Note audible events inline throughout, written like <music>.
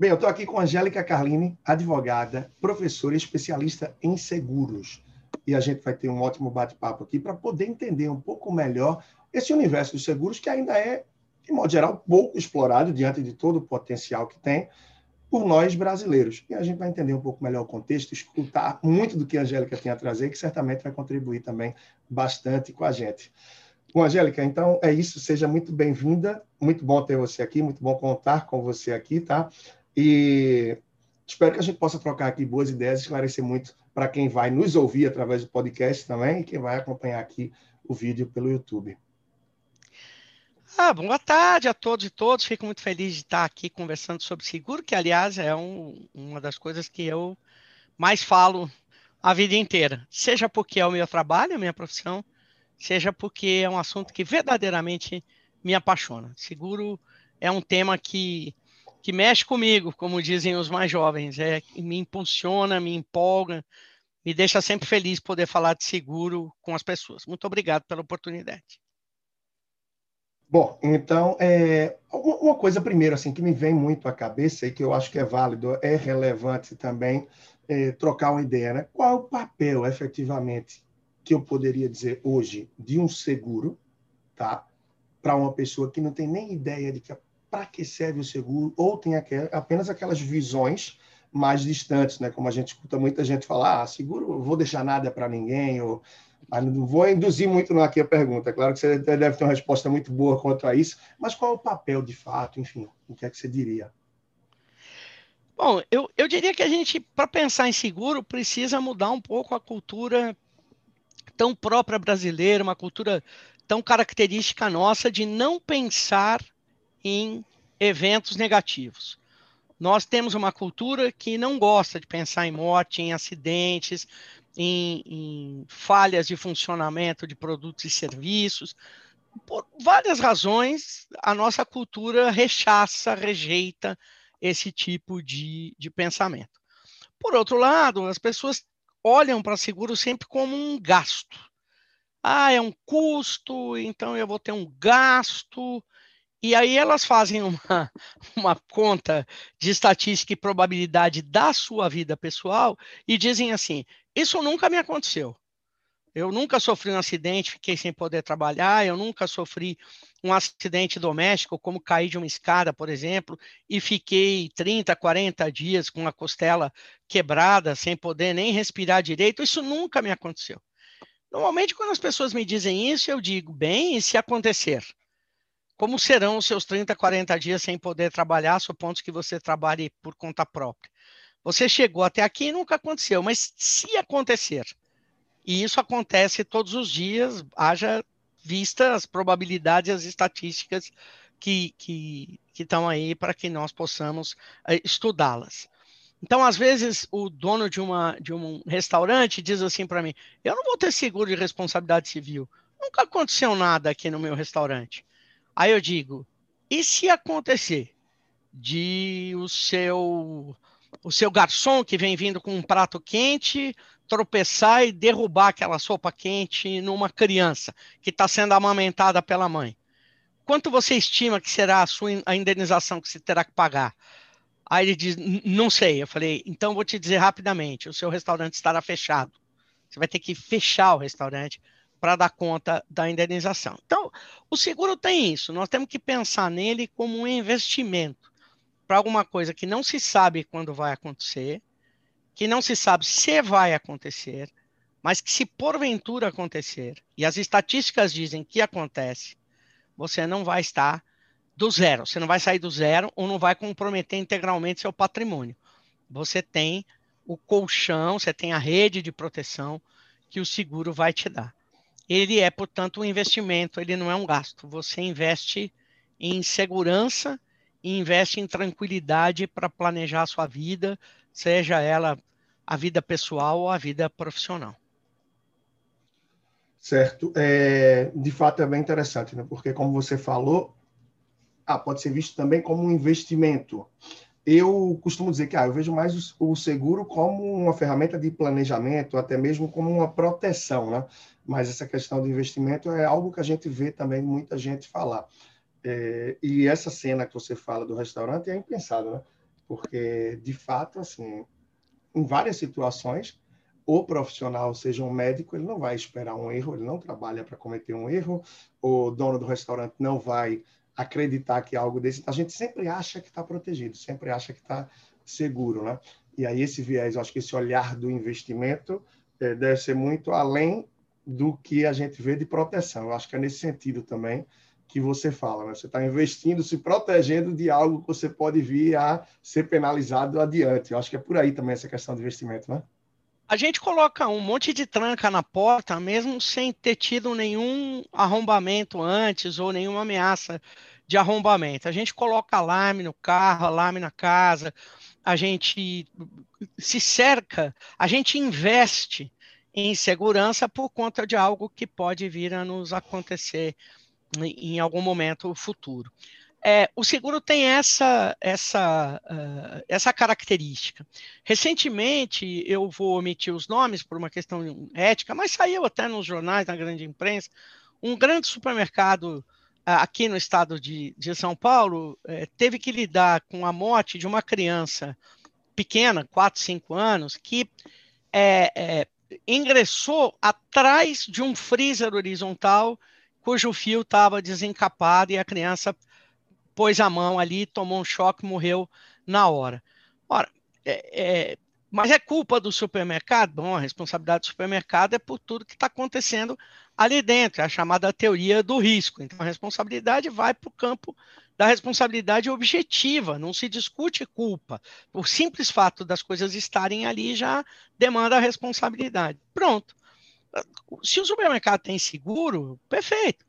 Bem, eu estou aqui com Angélica Carline, advogada, professora e especialista em seguros. E a gente vai ter um ótimo bate-papo aqui para poder entender um pouco melhor esse universo dos seguros, que ainda é, de modo geral, pouco explorado diante de todo o potencial que tem por nós brasileiros. E a gente vai entender um pouco melhor o contexto, escutar muito do que a Angélica tem a trazer, que certamente vai contribuir também bastante com a gente. Bom, Angélica, então é isso. Seja muito bem-vinda. Muito bom ter você aqui, muito bom contar com você aqui, tá? E espero que a gente possa trocar aqui boas ideias, esclarecer muito para quem vai nos ouvir através do podcast também e quem vai acompanhar aqui o vídeo pelo YouTube. Ah, boa tarde a todos e todos. Fico muito feliz de estar aqui conversando sobre seguro, que, aliás, é um, uma das coisas que eu mais falo a vida inteira. Seja porque é o meu trabalho, a minha profissão, seja porque é um assunto que verdadeiramente me apaixona. Seguro é um tema que, que mexe comigo, como dizem os mais jovens, é, me impulsiona, me empolga, me deixa sempre feliz poder falar de seguro com as pessoas. Muito obrigado pela oportunidade. Bom, então, é, uma coisa primeiro assim que me vem muito à cabeça e que eu acho que é válido, é relevante também é, trocar uma ideia, né? Qual é o papel, efetivamente, que eu poderia dizer hoje de um seguro, tá? Para uma pessoa que não tem nem ideia de que para que serve o seguro ou tem apenas aquelas visões mais distantes, né? Como a gente escuta muita gente falar, ah, seguro, vou deixar nada para ninguém ou ah, não vou induzir muito aqui a pergunta. Claro que você deve ter uma resposta muito boa quanto a isso, mas qual é o papel de fato, enfim, o que é que você diria? Bom, eu, eu diria que a gente, para pensar em seguro, precisa mudar um pouco a cultura tão própria brasileira, uma cultura tão característica nossa de não pensar em eventos negativos. Nós temos uma cultura que não gosta de pensar em morte, em acidentes, em, em falhas de funcionamento de produtos e serviços. Por várias razões, a nossa cultura rechaça, rejeita esse tipo de, de pensamento. Por outro lado, as pessoas olham para seguro sempre como um gasto. Ah, é um custo, então eu vou ter um gasto. E aí elas fazem uma, <laughs> uma conta de estatística e probabilidade da sua vida pessoal e dizem assim: isso nunca me aconteceu. Eu nunca sofri um acidente, fiquei sem poder trabalhar, eu nunca sofri um acidente doméstico, como cair de uma escada, por exemplo, e fiquei 30, 40 dias com a costela quebrada, sem poder nem respirar direito. Isso nunca me aconteceu. Normalmente, quando as pessoas me dizem isso, eu digo, bem, e se acontecer? Como serão os seus 30, 40 dias sem poder trabalhar, supondo que você trabalhe por conta própria? Você chegou até aqui e nunca aconteceu, mas se acontecer, e isso acontece todos os dias, haja vista as probabilidades as estatísticas que, estão aí para que nós possamos uh, estudá-las. Então, às vezes, o dono de, uma, de um restaurante diz assim para mim: Eu não vou ter seguro de responsabilidade civil. Nunca aconteceu nada aqui no meu restaurante. Aí eu digo: E se acontecer de o seu o seu garçom que vem vindo com um prato quente tropeçar e derrubar aquela sopa quente numa criança que está sendo amamentada pela mãe. Quanto você estima que será a sua a indenização que você terá que pagar? Aí ele diz, não sei. Eu falei, então vou te dizer rapidamente, o seu restaurante estará fechado. Você vai ter que fechar o restaurante para dar conta da indenização. Então, o seguro tem isso. Nós temos que pensar nele como um investimento para alguma coisa que não se sabe quando vai acontecer, que não se sabe se vai acontecer, mas que se porventura acontecer, e as estatísticas dizem que acontece, você não vai estar do zero, você não vai sair do zero ou não vai comprometer integralmente seu patrimônio. Você tem o colchão, você tem a rede de proteção que o seguro vai te dar. Ele é, portanto, um investimento, ele não é um gasto. Você investe em segurança e investe em tranquilidade para planejar a sua vida, seja ela a vida pessoal ou a vida profissional. Certo. É, de fato, é bem interessante, né? porque, como você falou, ah, pode ser visto também como um investimento. Eu costumo dizer que ah, eu vejo mais o, o seguro como uma ferramenta de planejamento, até mesmo como uma proteção, né? Mas essa questão do investimento é algo que a gente vê também muita gente falar. É, e essa cena que você fala do restaurante é impensável, né? porque de fato, assim, em várias situações, o profissional, seja um médico, ele não vai esperar um erro, ele não trabalha para cometer um erro, o dono do restaurante não vai acreditar que algo desse. A gente sempre acha que está protegido, sempre acha que está seguro, né? E aí esse viés, eu acho que esse olhar do investimento é, deve ser muito além do que a gente vê de proteção. Eu acho que é nesse sentido também que você fala, né? Você está investindo, se protegendo de algo que você pode vir a ser penalizado adiante. Eu acho que é por aí também essa questão de investimento, né? A gente coloca um monte de tranca na porta, mesmo sem ter tido nenhum arrombamento antes ou nenhuma ameaça de arrombamento. A gente coloca alarme no carro, alarme na casa, a gente se cerca, a gente investe em segurança por conta de algo que pode vir a nos acontecer em algum momento futuro. É, o seguro tem essa, essa, uh, essa característica. Recentemente, eu vou omitir os nomes por uma questão ética, mas saiu até nos jornais, na grande imprensa, um grande supermercado uh, aqui no estado de, de São Paulo uh, teve que lidar com a morte de uma criança pequena, 4, 5 anos, que é, é, ingressou atrás de um freezer horizontal cujo fio estava desencapado e a criança pôs a mão ali, tomou um choque, morreu na hora. Ora, é, é, mas é culpa do supermercado? Bom, a responsabilidade do supermercado é por tudo que está acontecendo ali dentro, é a chamada teoria do risco. Então, a responsabilidade vai para o campo da responsabilidade objetiva, não se discute culpa. O simples fato das coisas estarem ali já demanda a responsabilidade. Pronto. Se o supermercado tem seguro, perfeito.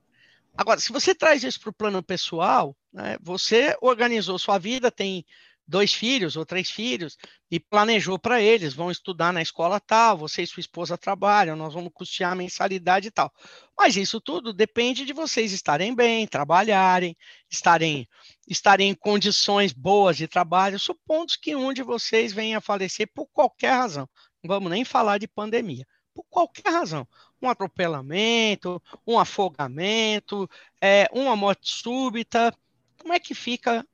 Agora, se você traz isso para o plano pessoal, né, você organizou sua vida, tem dois filhos ou três filhos e planejou para eles, vão estudar na escola tal, você e sua esposa trabalham, nós vamos custear a mensalidade e tal. Mas isso tudo depende de vocês estarem bem, trabalharem, estarem, estarem em condições boas de trabalho, supondo que um de vocês venha a falecer por qualquer razão. Não vamos nem falar de pandemia por qualquer razão. Um atropelamento, um afogamento, é, uma morte súbita. Como é que fica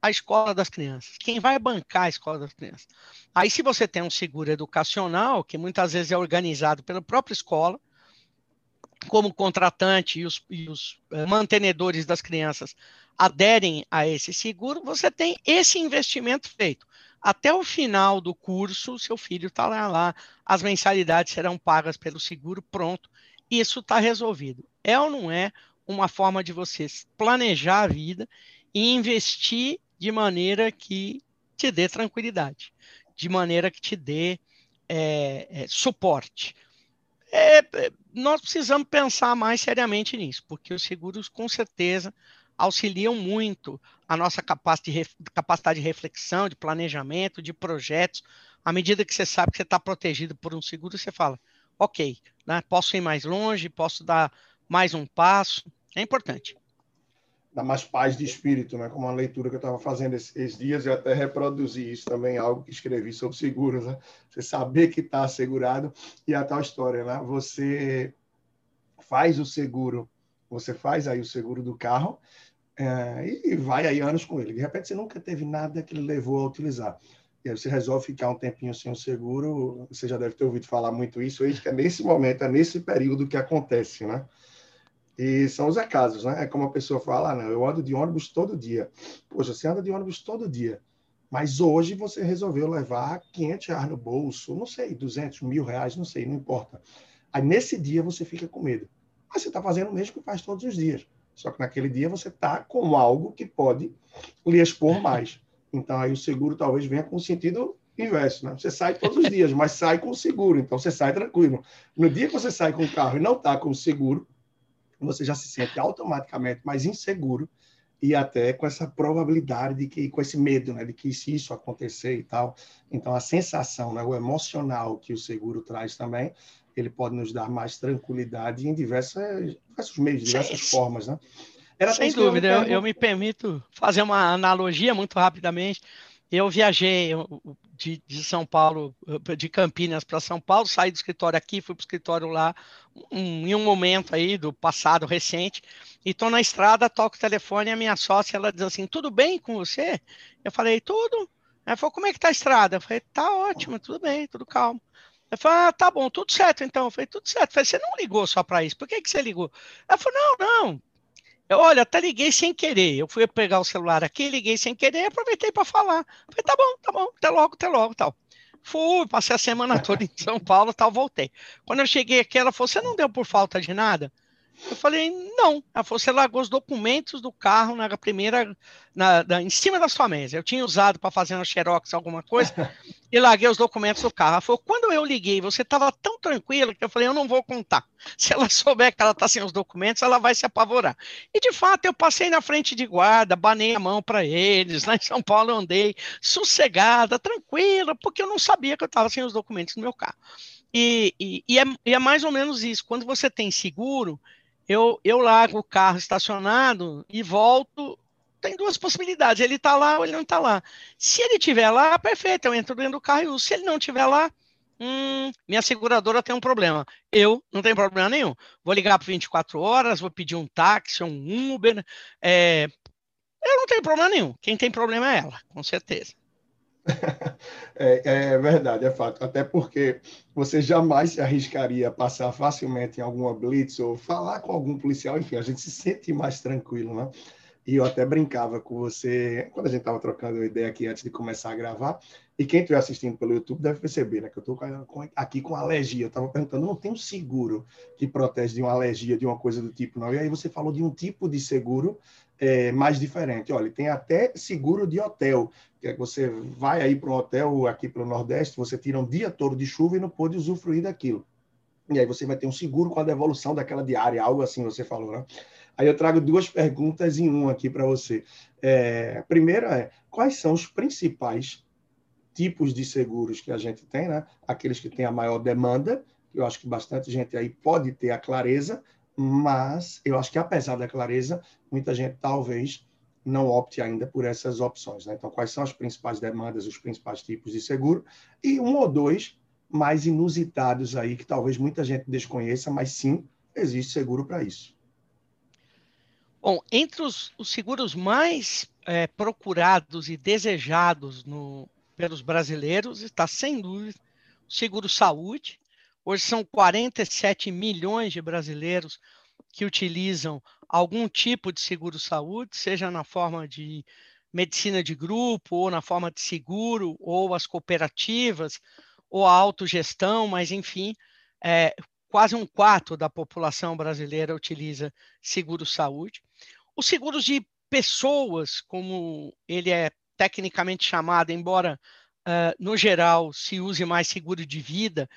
a escola das crianças? Quem vai bancar a escola das crianças? Aí, se você tem um seguro educacional, que muitas vezes é organizado pela própria escola, como contratante e os, e os uh, mantenedores das crianças aderem a esse seguro, você tem esse investimento feito até o final do curso, seu filho está lá, lá, as mensalidades serão pagas pelo seguro, pronto, isso está resolvido. É ou não é uma forma de você planejar a vida e investir de maneira que te dê tranquilidade, de maneira que te dê é, é, suporte. É, é nós precisamos pensar mais seriamente nisso, porque os seguros, com certeza, auxiliam muito a nossa capacidade de reflexão, de planejamento, de projetos. À medida que você sabe que você está protegido por um seguro, você fala, ok, né, posso ir mais longe, posso dar mais um passo. É importante. Dá mais paz de espírito, né? Como uma leitura que eu estava fazendo esses dias, eu até reproduzi isso também, algo que escrevi sobre seguros, né? Você saber que está assegurado e a tal história, né? Você faz o seguro, você faz aí o seguro do carro, é, e vai aí anos com ele. De repente, você nunca teve nada que levou a utilizar. E aí você resolve ficar um tempinho sem o seguro. Você já deve ter ouvido falar muito isso aí, que é nesse momento, é nesse período que acontece, né? E são os acasos, né? É como a pessoa fala, ah, não, eu ando de ônibus todo dia. Poxa, você anda de ônibus todo dia. Mas hoje você resolveu levar 500 reais no bolso, não sei, 200 mil reais, não sei, não importa. Aí nesse dia você fica com medo. Mas você está fazendo o mesmo que faz todos os dias. Só que naquele dia você está com algo que pode lhe expor mais. Então aí o seguro talvez venha com sentido inverso, né? Você sai todos os dias, mas sai com o seguro, então você sai tranquilo. No dia que você sai com o carro e não está com o seguro, você já se sente automaticamente mais inseguro e até com essa probabilidade de que, com esse medo, né, de que se isso acontecer e tal. Então a sensação, né, o emocional que o seguro traz também ele pode nos dar mais tranquilidade em diversas, diversos meios, diversas sim, formas, né? Era Sem dúvida, eu, eu, me permito fazer uma analogia muito rapidamente. Eu viajei de, de São Paulo, de Campinas para São Paulo, saí do escritório aqui, fui para o escritório lá, um, em um momento aí do passado recente, e estou na estrada, toco o telefone, a minha sócia, ela diz assim, tudo bem com você? Eu falei, tudo. Ela falou, como é que tá a estrada? Eu falei, tá ótimo, tudo bem, tudo calmo. Ela falou, ah, tá bom, tudo certo então. Eu falei, tudo certo. Eu falei, você não ligou só para isso, por que, que você ligou? Ela falou, não, não. Eu, olha, até liguei sem querer. Eu fui pegar o celular aqui, liguei sem querer e aproveitei para falar. Falei, tá bom, tá bom, até logo, até logo, tal. Fui, passei a semana <laughs> toda em São Paulo, tal, voltei. Quando eu cheguei aqui, ela falou, você não deu por falta de nada? Eu falei, não. Ela falou, você largou os documentos do carro na primeira, na, na em cima da sua mesa. Eu tinha usado para fazer uma xerox, alguma coisa, <laughs> e larguei os documentos do carro. Ela falou, quando eu liguei, você estava tão tranquila que eu falei, eu não vou contar. <laughs> Se ela souber que ela está sem os documentos, ela vai se apavorar. E de fato, eu passei na frente de guarda, banei a mão para eles. Lá em São Paulo eu andei sossegada, tranquila, porque eu não sabia que eu estava sem os documentos no meu carro. E, e, e, é, e é mais ou menos isso. Quando você tem seguro, eu, eu largo o carro estacionado e volto. Tem duas possibilidades: ele está lá ou ele não está lá. Se ele estiver lá, perfeito, eu entro dentro do carro e uso. Se ele não estiver lá, hum, minha seguradora tem um problema. Eu não tenho problema nenhum. Vou ligar por 24 horas, vou pedir um táxi, um Uber. É, eu não tenho problema nenhum. Quem tem problema é ela, com certeza. É, é, verdade, é fato. Até porque você jamais se arriscaria a passar facilmente em alguma blitz ou falar com algum policial, enfim, a gente se sente mais tranquilo, né? E eu até brincava com você quando a gente estava trocando ideia aqui antes de começar a gravar. E quem estiver assistindo pelo YouTube deve perceber, né? Que eu estou aqui com alergia. Eu estava perguntando, não tem um seguro que protege de uma alergia, de uma coisa do tipo, não. E aí você falou de um tipo de seguro é, mais diferente. Olha, tem até seguro de hotel, que é que você vai aí para um hotel aqui para o Nordeste, você tira um dia todo de chuva e não pode usufruir daquilo. E aí você vai ter um seguro com a devolução daquela diária, algo assim você falou, né? Aí eu trago duas perguntas em uma aqui para você. É, a primeira é, quais são os principais tipos de seguros que a gente tem, né? Aqueles que têm a maior demanda, eu acho que bastante gente aí pode ter a clareza, mas eu acho que apesar da clareza, muita gente talvez não opte ainda por essas opções. Né? Então, quais são as principais demandas, os principais tipos de seguro? E um ou dois mais inusitados aí, que talvez muita gente desconheça, mas sim, existe seguro para isso. Bom, entre os, os seguros mais é, procurados e desejados no, pelos brasileiros está, sem dúvida, o seguro saúde, Hoje são 47 milhões de brasileiros que utilizam algum tipo de seguro-saúde, seja na forma de medicina de grupo, ou na forma de seguro, ou as cooperativas, ou a autogestão, mas enfim, é, quase um quarto da população brasileira utiliza seguro-saúde. Os seguros de pessoas, como ele é tecnicamente chamado, embora uh, no geral se use mais seguro de vida,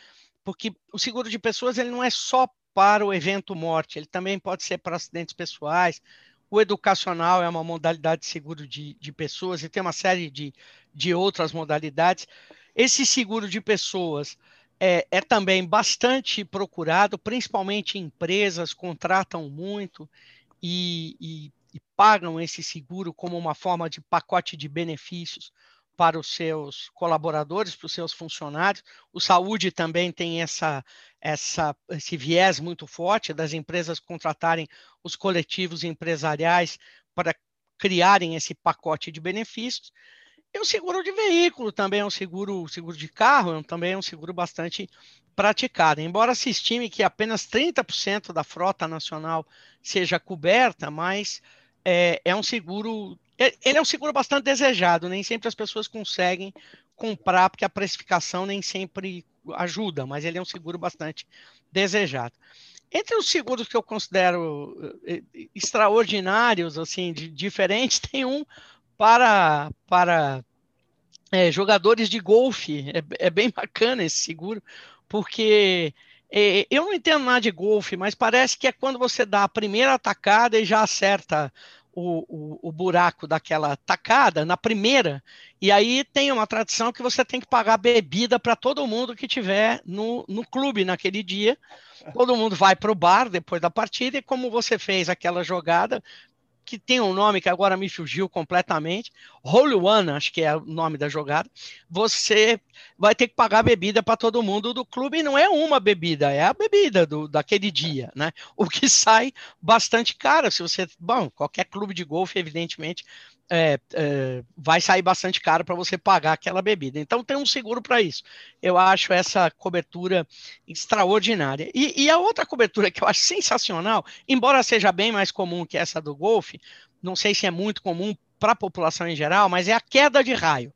porque o seguro de pessoas ele não é só para o evento morte, ele também pode ser para acidentes pessoais. O educacional é uma modalidade de seguro de, de pessoas e tem uma série de, de outras modalidades. Esse seguro de pessoas é, é também bastante procurado, principalmente empresas contratam muito e, e, e pagam esse seguro como uma forma de pacote de benefícios para os seus colaboradores, para os seus funcionários. O saúde também tem essa, essa, esse viés muito forte das empresas contratarem os coletivos empresariais para criarem esse pacote de benefícios. E o seguro de veículo também é um seguro, seguro de carro, também é um seguro bastante praticado. Embora se estime que apenas 30% da frota nacional seja coberta, mas é, é um seguro ele é um seguro bastante desejado, nem sempre as pessoas conseguem comprar, porque a precificação nem sempre ajuda, mas ele é um seguro bastante desejado. Entre os seguros que eu considero eh, eh, extraordinários, assim, de, diferentes, <laughs> tem um para, para é, jogadores de golfe. É, é, bem bacana esse seguro, porque é, eu não entendo nada de golfe, mas parece que é quando você dá a primeira atacada e já acerta o, o, o, buraco daquela tacada na primeira, e aí tem uma tradição que você tem que pagar bebida para todo mundo que tiver no, no clube naquele dia. Todo mundo vai para o bar depois da partida, e como você fez aquela jogada, que tem um nome que agora me fugiu completamente, Holy One, acho que é o nome da jogada, você vai ter que pagar bebida para todo mundo do clube, e não é uma bebida, é a bebida do, daquele dia, né? O que sai bastante caro, se você, bom, qualquer clube de golfe, evidentemente, é, é, vai sair bastante caro para você pagar aquela bebida. Então tem um seguro para isso. Eu acho essa cobertura extraordinária. E, e, a outra cobertura que eu acho sensacional, embora seja bem mais comum que essa do golfe, não sei se é muito comum para a população em geral, mas é a queda de raio.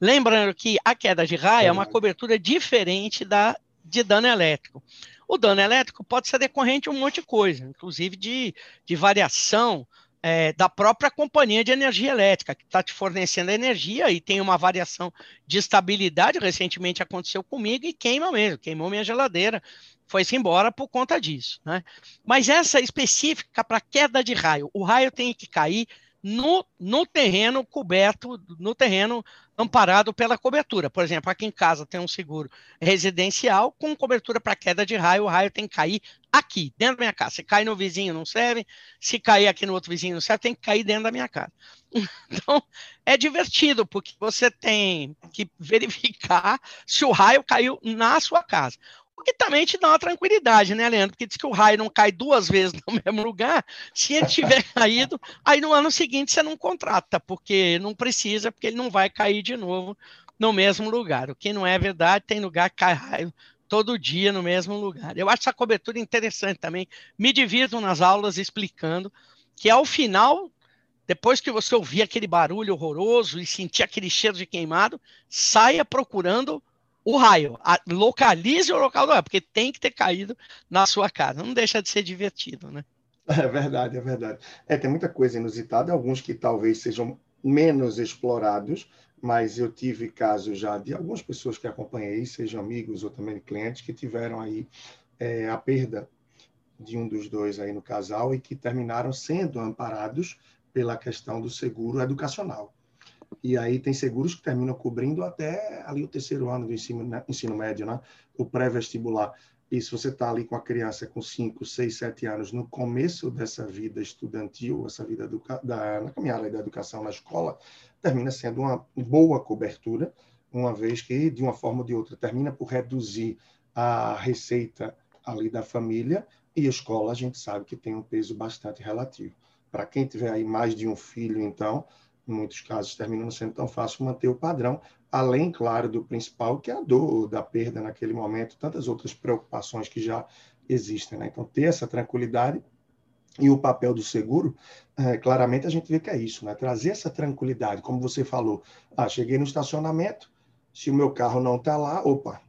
Lembrando que a queda de raio é, uma cobertura diferente da de dano elétrico. O dano elétrico pode ser decorrente de um monte de coisa, inclusive de, de variação é, da própria companhia de energia elétrica, que está te fornecendo energia e tem uma variação de estabilidade. Recentemente aconteceu comigo e queima mesmo, queimou minha geladeira, foi-se embora por conta disso. Né? Mas essa específica para queda de raio, o raio tem que cair no, no terreno coberto, no terreno amparado pela cobertura. Por exemplo, aqui em casa tem um seguro residencial com cobertura para queda de raio, o raio tem que cair aqui, dentro da minha casa. Se cair no vizinho, não serve. Se cair aqui no outro vizinho, não serve, tem que cair dentro da minha casa. <laughs> Então, é divertido, porque você tem que verificar <laughs> se o raio caiu na sua casa. O que também te dá uma tranquilidade, né, Leandro? Porque diz que o raio não cai duas vezes no <laughs> mesmo lugar. Se ele tiver caído, aí no ano seguinte você não contrata, porque não precisa, porque ele não vai cair de novo no mesmo lugar. O que não é verdade, tem lugar que cai raio todo dia no mesmo lugar. Eu acho essa cobertura interessante também. Me divirto nas aulas explicando que ao final, depois que você ouvir aquele barulho horroroso e sentir aquele cheiro de queimado, saia procurando o raio, localize o local do raio, porque tem que ter caído na sua casa. Não deixa de ser divertido, né? <laughs> É verdade, é verdade. É, tem muita coisa inusitada, alguns que talvez sejam menos explorados, mas eu tive casos já de algumas pessoas que acompanhei, sejam amigos ou também clientes, que tiveram aí é, a perda de um dos dois aí no casal e que terminaram sendo amparados pela questão do seguro educacional. E aí tem seguros que terminam cobrindo até ali o terceiro ano do ensino, né, ensino médio, né? o pré-vestibular. E se você está ali com a criança com 5, 6, 7 anos, no começo dessa vida estudantil, essa vida da, na caminhada da educação na escola, termina sendo uma boa cobertura, uma vez que, de uma forma ou de outra, termina por reduzir a receita ali da família, e a escola a gente sabe que tem um peso bastante relativo. Para quem tiver aí mais de um filho, então, em muitos casos, termina não sendo tão fácil manter o padrão, além, claro, do principal, que é a dor da perda naquele momento, tantas outras preocupações que já existem. Né? Então, ter essa tranquilidade e o papel do seguro, é, claramente a gente vê que é isso, né? trazer essa tranquilidade, como você falou, ah, cheguei no estacionamento, se o meu carro não está lá, opa,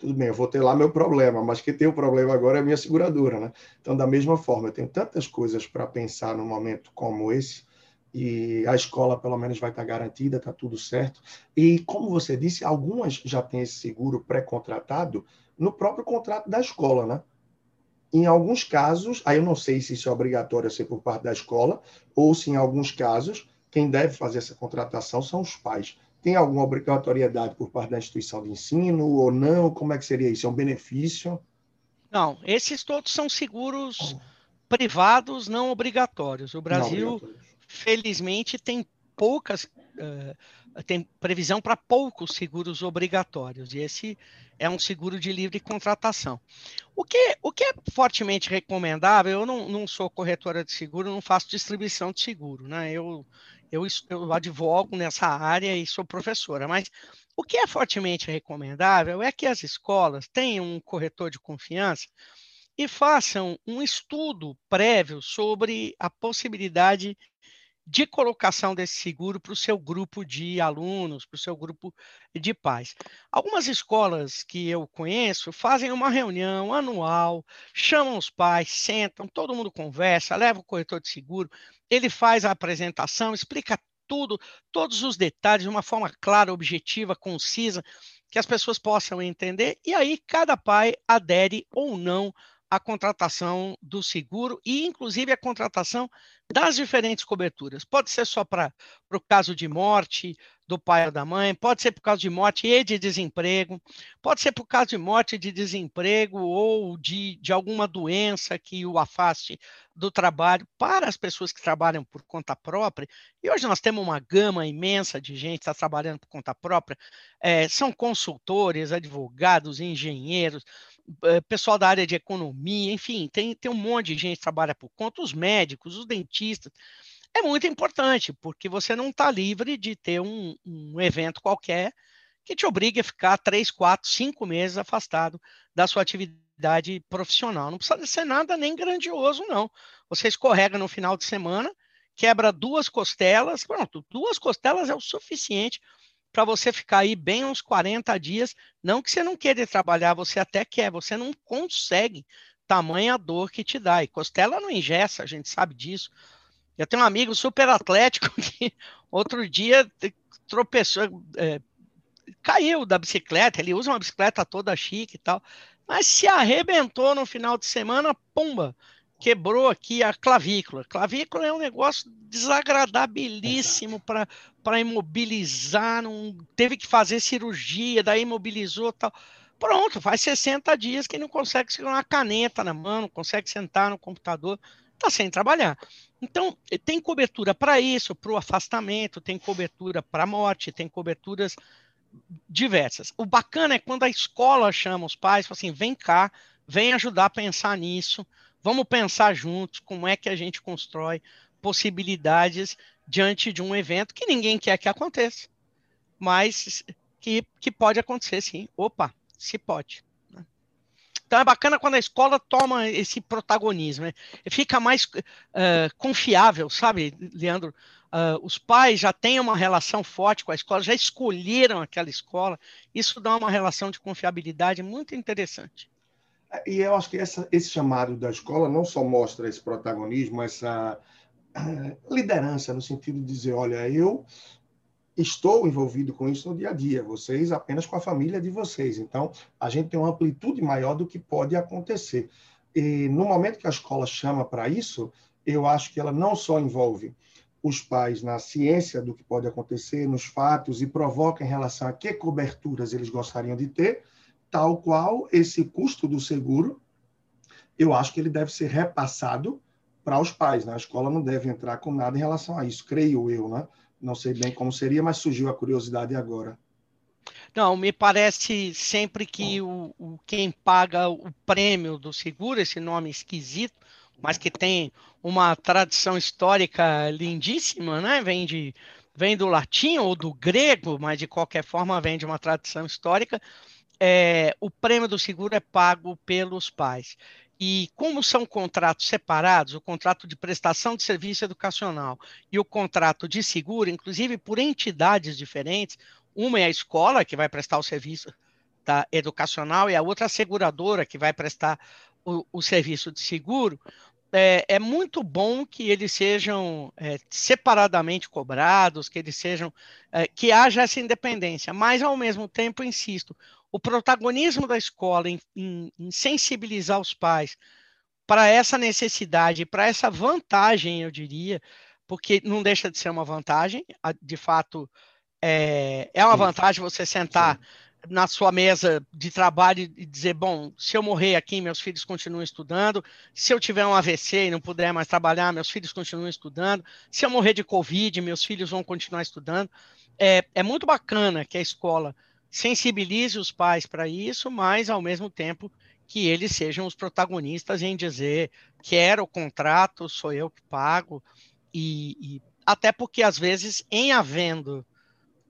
tudo bem, eu vou ter lá meu problema, mas quem tem o problema agora é a minha seguradora, né? Então, da mesma forma, eu tenho tantas coisas para pensar num momento como esse, e a escola pelo menos vai estar garantida, está tudo certo. E como você disse, algumas já têm esse seguro pré-contratado no próprio contrato da escola, né? Em alguns casos, aí eu não sei se isso é obrigatório a ser por parte da escola, ou se em alguns casos, quem deve fazer essa contratação são os pais. Tem alguma obrigatoriedade por parte da instituição de ensino ou não? Como é que seria isso? É um benefício? Não, esses todos são seguros privados não obrigatórios. O Brasil não felizmente, tem poucas. Uh, tem previsão para poucos seguros obrigatórios, e esse é um seguro de livre contratação. O que, o que é fortemente recomendável, eu não, não sou corretora de seguro, não faço distribuição de seguro, né? Eu, eu, eu advogo nessa área e sou professora, mas o que é fortemente recomendável é que as escolas tenham um corretor de confiança e façam um estudo prévio sobre a possibilidade de colocação desse seguro para o seu grupo de alunos, para o seu grupo de pais. Algumas escolas que eu conheço fazem uma reunião anual, chamam os pais, sentam, todo mundo conversa, leva o corretor de seguro, ele faz a apresentação, explica tudo, todos os detalhes de uma forma clara, objetiva, concisa, que as pessoas possam entender, e aí cada pai adere ou não a contratação do seguro e, inclusive, a contratação das diferentes coberturas. Pode ser só para o caso de morte do pai ou da mãe, pode ser por causa de morte e de desemprego, pode ser por causa de morte de desemprego ou de, de alguma doença que o afaste do trabalho para as pessoas que trabalham por conta própria. E hoje nós temos uma gama imensa de gente que está trabalhando por conta própria, é, são consultores, advogados, engenheiros, pessoal da área de economia, enfim, tem, tem um monte de gente que trabalha por conta, os médicos, os dentistas. é muito importante, porque você não está livre de ter um, um evento qualquer que te obrigue a ficar três, quatro, cinco meses afastado da sua atividade profissional. Não precisa ser nada nem grandioso, não. Você escorrega no final de semana, quebra duas costelas, pronto, duas costelas é o suficiente para você ficar aí bem uns 40 dias. Não que você não queira trabalhar, você até quer, você não consegue tamanha dor que te dá. E costela não ingessa, a gente sabe disso. Eu tenho um amigo super atlético <laughs> que outro dia tropeçou, é, caiu da bicicleta, ele usa uma bicicleta toda chique e tal, mas se arrebentou no final de semana, pumba, quebrou aqui a clavícula. Clavícula é um negócio desagradabilíssimo para imobilizar, não, teve que fazer cirurgia, daí imobilizou tal. Pronto, faz 60 dias que não consegue segurar uma caneta na mão, não consegue sentar no computador, está sem trabalhar. Então, tem cobertura para isso, para o afastamento, tem cobertura para a morte, tem coberturas diversas. O bacana é quando a escola chama os pais, fala assim, vem cá, vem ajudar a pensar nisso, vamos pensar juntos como é que a gente constrói possibilidades diante de um evento que ninguém quer que aconteça, mas que, que pode acontecer sim. Opa, se pode. Né? Então é bacana quando a escola toma esse protagonismo, né? fica mais uh, confiável, sabe, Leandro? Uh, os pais já têm uma relação forte com a escola, já escolheram aquela escola, isso dá uma relação de confiabilidade muito interessante. E eu acho que essa, esse chamado da escola não só mostra esse protagonismo, essa uh, liderança, no sentido de dizer: olha, eu estou envolvido com isso no dia a dia, vocês apenas com a família de vocês. Então, a gente tem uma amplitude maior do que pode acontecer. E no momento que a escola chama para isso, eu acho que ela não só envolve os pais na ciência do que pode acontecer, nos fatos, e provoca em relação a que coberturas eles gostariam de ter, tal qual esse custo do seguro, eu acho que ele deve ser repassado para os pais. Né? A escola não deve entrar com nada em relação a isso, creio eu. Né? Não sei bem como seria, mas surgiu a curiosidade agora. Não, me parece sempre que o, o, quem paga o prêmio do seguro, esse nome esquisito, mas que tem uma tradição histórica lindíssima, né? Vem de vem do latim ou do grego, mas de qualquer forma vem de uma tradição histórica. É, o prêmio do seguro é pago pelos pais. E como são contratos separados, o contrato de prestação de serviço educacional e o contrato de seguro, inclusive por entidades diferentes, uma é a escola que vai prestar o serviço educacional e a outra a seguradora que vai prestar o, o serviço de seguro é, é, muito bom que eles sejam é, separadamente cobrados, que eles sejam, é, que haja essa independência, mas ao mesmo tempo, insisto, o protagonismo da escola em, em, em sensibilizar os pais para essa necessidade, para essa vantagem, eu diria, porque não deixa de ser uma vantagem, de fato, é, é uma vantagem você sentar Sim. na sua mesa de trabalho e dizer, bom, se eu morrer aqui, meus filhos continuam estudando, se eu tiver um AVC e não puder mais trabalhar, meus filhos continuam estudando, se eu morrer de Covid, meus filhos vão continuar estudando. É, é muito bacana que a escola sensibilize os pais para isso, mas ao mesmo tempo que eles sejam os protagonistas em dizer, quero o contrato, sou eu que pago, e, e até porque às vezes, em havendo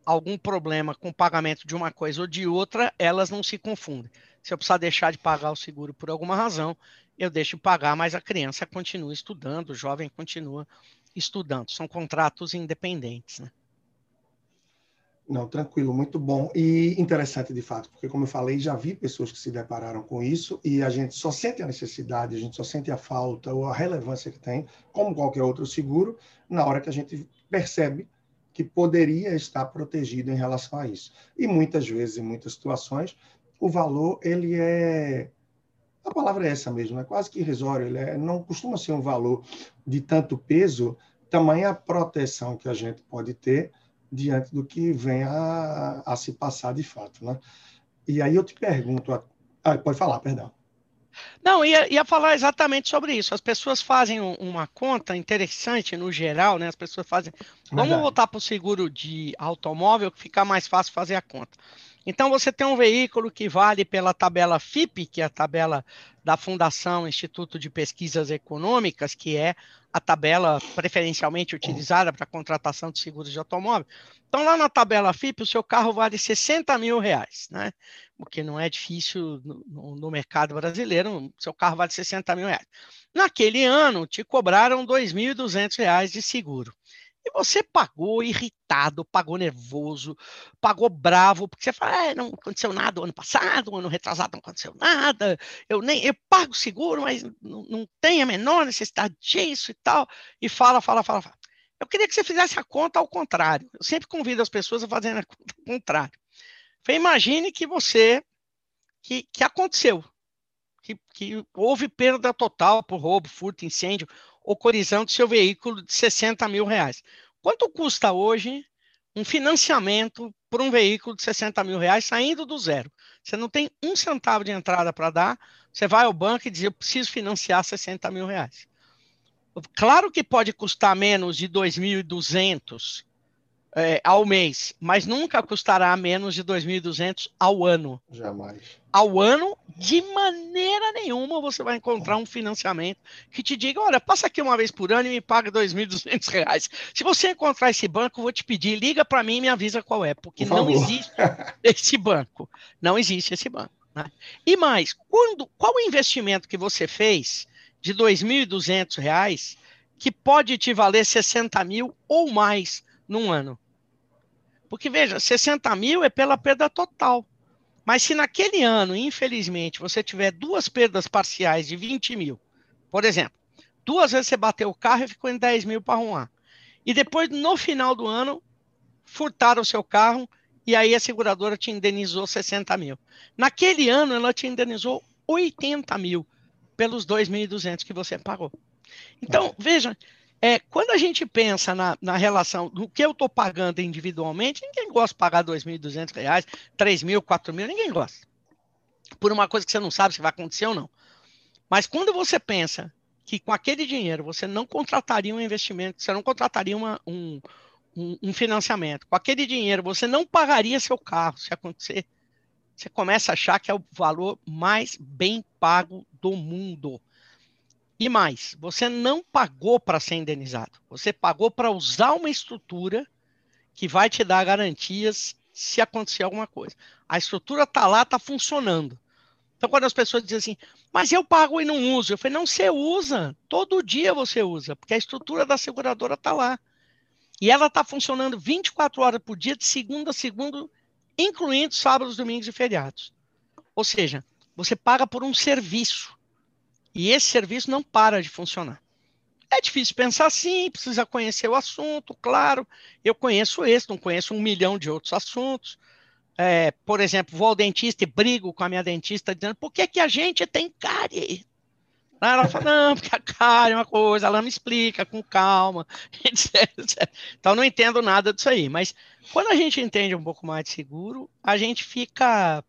algum problema com o pagamento de uma coisa ou de outra, elas não se confundem. Se eu precisar deixar de pagar o seguro por alguma razão, eu deixo de pagar, mas a criança continua estudando, o jovem continua estudando. São contratos independentes, né? Não, tranquilo, muito bom e interessante de fato, porque como eu falei, já vi pessoas que se depararam com isso e a gente só sente a necessidade, a gente só sente a falta ou a relevância que tem, como qualquer outro seguro, na hora que a gente percebe que poderia estar protegido em relação a isso. E muitas vezes, em muitas situações, o valor ele é a palavra é essa mesmo, é quase que irrisório, ele é, não costuma ser um valor de tanto peso, tamanha proteção que a gente pode ter diante do que vem a, a se passar de fato, né? E aí eu te pergunto, ah, pode falar, perdão. Não, ia, ia falar exatamente sobre isso. As pessoas fazem uma conta interessante no geral, né? As pessoas fazem. Vamos voltar para o seguro de automóvel, que fica mais fácil fazer a conta. Então, você tem um veículo que vale pela tabela FIP, que é a tabela da Fundação Instituto de Pesquisas Econômicas, que é a tabela preferencialmente utilizada para contratação de seguros de automóvel. Então, lá na tabela FIP, o seu carro vale 60 mil reais, né? O que não é difícil no, no mercado brasileiro, seu carro vale 60 mil reais. Naquele ano, te cobraram 2.200 reais de seguro. E você pagou irritado, pagou nervoso, pagou bravo, porque você fala, é, não aconteceu nada o ano passado, o ano retrasado não aconteceu nada, eu nem eu pago seguro, mas não, não tem a menor necessidade disso e tal. E fala, fala, fala, fala. Eu queria que você fizesse a conta ao contrário. Eu sempre convido as pessoas a fazerem a <laughs> conta ao contrário. Imagine que você, que, que aconteceu, que, que houve perda total por roubo, furto, incêndio, ou colisão do seu veículo de 60 mil reais. Quanto custa hoje um financiamento por um veículo de 60 mil reais saindo do zero? Você não tem um centavo de entrada para dar, você vai ao banco e diz, eu preciso financiar 60 mil reais. Claro que pode custar menos de 2.200 é, ao mês, mas nunca custará menos de 2.200 ao ano. Jamais. Ao ano, de maneira nenhuma você vai encontrar um financiamento que te diga, olha, passa aqui uma vez por ano e me paga 2.200 reais. Se você encontrar esse banco, vou te pedir, liga para mim e me avisa qual é, porque por não existe esse banco. Não existe esse banco. Né? E mais, quando, qual o investimento que você fez de 2.200 reais que pode te valer 60 mil ou mais num ano. Porque, veja, 60 mil é pela perda total. Mas se naquele ano, infelizmente, você tiver duas perdas parciais de 20 mil, por exemplo, duas vezes você bateu o carro e ficou em 10 mil para arrumar. E depois, no final do ano, furtaram o seu carro e aí a seguradora te indenizou 60 mil. Naquele ano, ela te indenizou 80 mil pelos 2.200 que você pagou. Então, veja, é, quando a gente pensa na, na relação do que eu estou pagando individualmente, ninguém gosta de pagar R$ 2.200, R$ 3.000, R$ 4.000, ninguém gosta. Por uma coisa que você não sabe se vai acontecer ou não. Mas quando você pensa que com aquele dinheiro você não contrataria um investimento, você não contrataria uma, um, um, um financiamento, com aquele dinheiro você não pagaria seu carro se acontecer, você começa a achar que é o valor mais bem pago do mundo. E mais, você não pagou para ser indenizado. Você pagou para usar uma estrutura que vai te dar garantias se acontecer alguma coisa. A estrutura está lá, está funcionando. Então, quando as pessoas dizem assim, mas eu pago e não uso, eu falei, não, você usa, todo dia você usa, porque a estrutura da seguradora está lá. E ela está funcionando 24 horas por dia, de segunda a segunda, incluindo sábados, domingos e feriados. Ou seja, você paga por um serviço. E esse serviço não para de funcionar. É difícil pensar assim, precisa conhecer o assunto, claro. Eu conheço esse, não conheço um milhão de outros assuntos. É, por exemplo, vou ao dentista e brigo com a minha dentista dizendo por que, que a gente tem cárie? Ela fala, não, porque a cárie é uma coisa, ela me explica com calma, <laughs> etc, etc. Então, não entendo nada disso aí. Mas quando a gente entende um pouco mais de seguro, a gente fica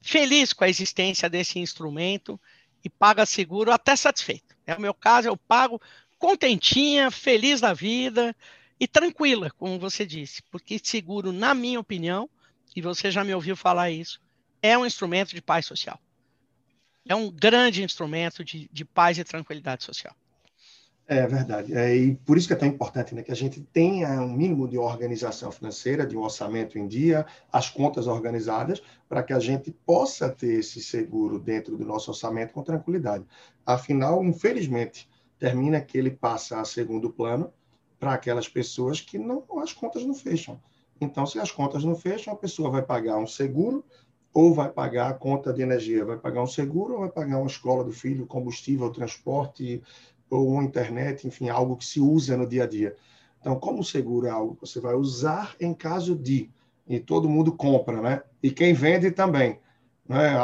feliz com a existência desse instrumento e paga seguro até satisfeito. É o meu caso, eu pago contentinha, feliz da vida e tranquila, como você disse, porque seguro, na minha opinião, e você já me ouviu falar isso, é um instrumento de paz social. É um grande instrumento de, de paz e tranquilidade social. É verdade. É, e por isso que é tão importante né, que a gente tenha um mínimo de organização financeira, de um orçamento em dia, as contas organizadas, para que a gente possa ter esse seguro dentro do nosso orçamento com tranquilidade. Afinal, infelizmente, termina que ele passa a segundo plano para aquelas pessoas que não as contas não fecham. Então, se as contas não fecham, a pessoa vai pagar um seguro ou vai pagar a conta de energia, vai pagar um seguro ou vai pagar uma escola do filho, combustível, transporte, ou uma internet, enfim, algo que se usa no dia a dia. Então, como seguro é algo que você vai usar em caso de, e todo mundo compra, né? E quem vende também, né?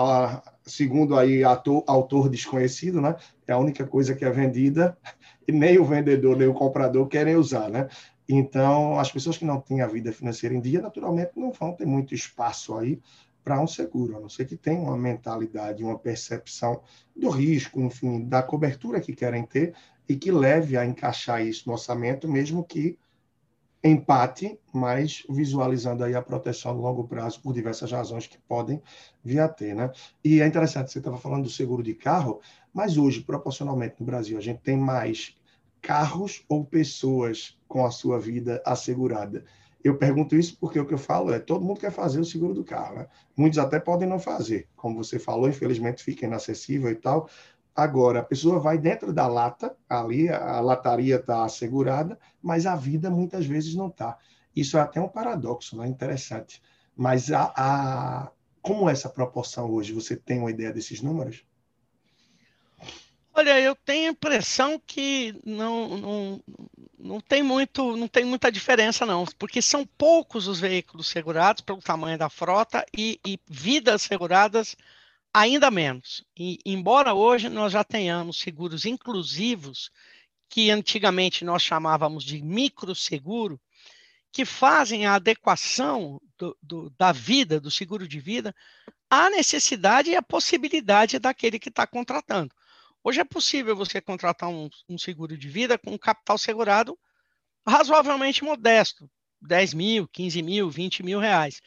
segundo aí ator, autor desconhecido, né? É a única coisa que é vendida <laughs> e nem o vendedor nem o comprador querem usar, né? Então, as pessoas que não têm a vida financeira em dia, naturalmente, não vão ter muito espaço aí para um seguro, a não ser que tenha uma mentalidade, uma percepção do risco, enfim, da cobertura que querem ter e que leve a encaixar isso no orçamento, mesmo que empate, mas visualizando aí a proteção no longo prazo por diversas razões que podem vir a ter, né? E é interessante, você estava falando do seguro de carro, mas hoje, proporcionalmente no Brasil, a gente tem mais carros ou pessoas com a sua vida assegurada. Eu pergunto isso porque o que eu falo é todo mundo quer fazer o seguro do carro. Né? Muitos até podem não fazer, como você falou, infelizmente fica inacessível e tal. Agora, a pessoa vai dentro da lata, ali a lataria está assegurada, mas a vida muitas vezes não está. Isso é até um paradoxo, né? interessante. Mas a, a, como é essa proporção hoje? Você tem uma ideia desses números? Olha, eu tenho a impressão que não, não, não, tem muito, não tem muita diferença, não, porque são poucos os veículos segurados pelo tamanho da frota e, e vidas seguradas ainda menos. E, embora hoje nós já tenhamos seguros inclusivos, que antigamente nós chamávamos de microseguro, que fazem a adequação do, do, da vida, do seguro de vida, à necessidade e à possibilidade daquele que está contratando. Hoje é possível você contratar um, um, seguro de vida com um capital segurado razoavelmente modesto, 10 mil, 15 mil, 20 mil reais,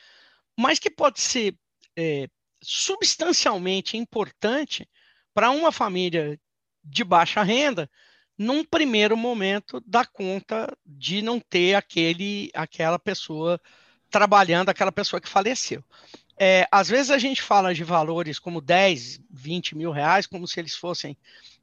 mas que pode ser é, substancialmente importante para uma família de baixa renda num primeiro momento da conta de não ter aquele, aquela pessoa trabalhando, aquela pessoa que faleceu. É, às vezes a gente fala de valores como 10, 20 mil reais, como se eles fossem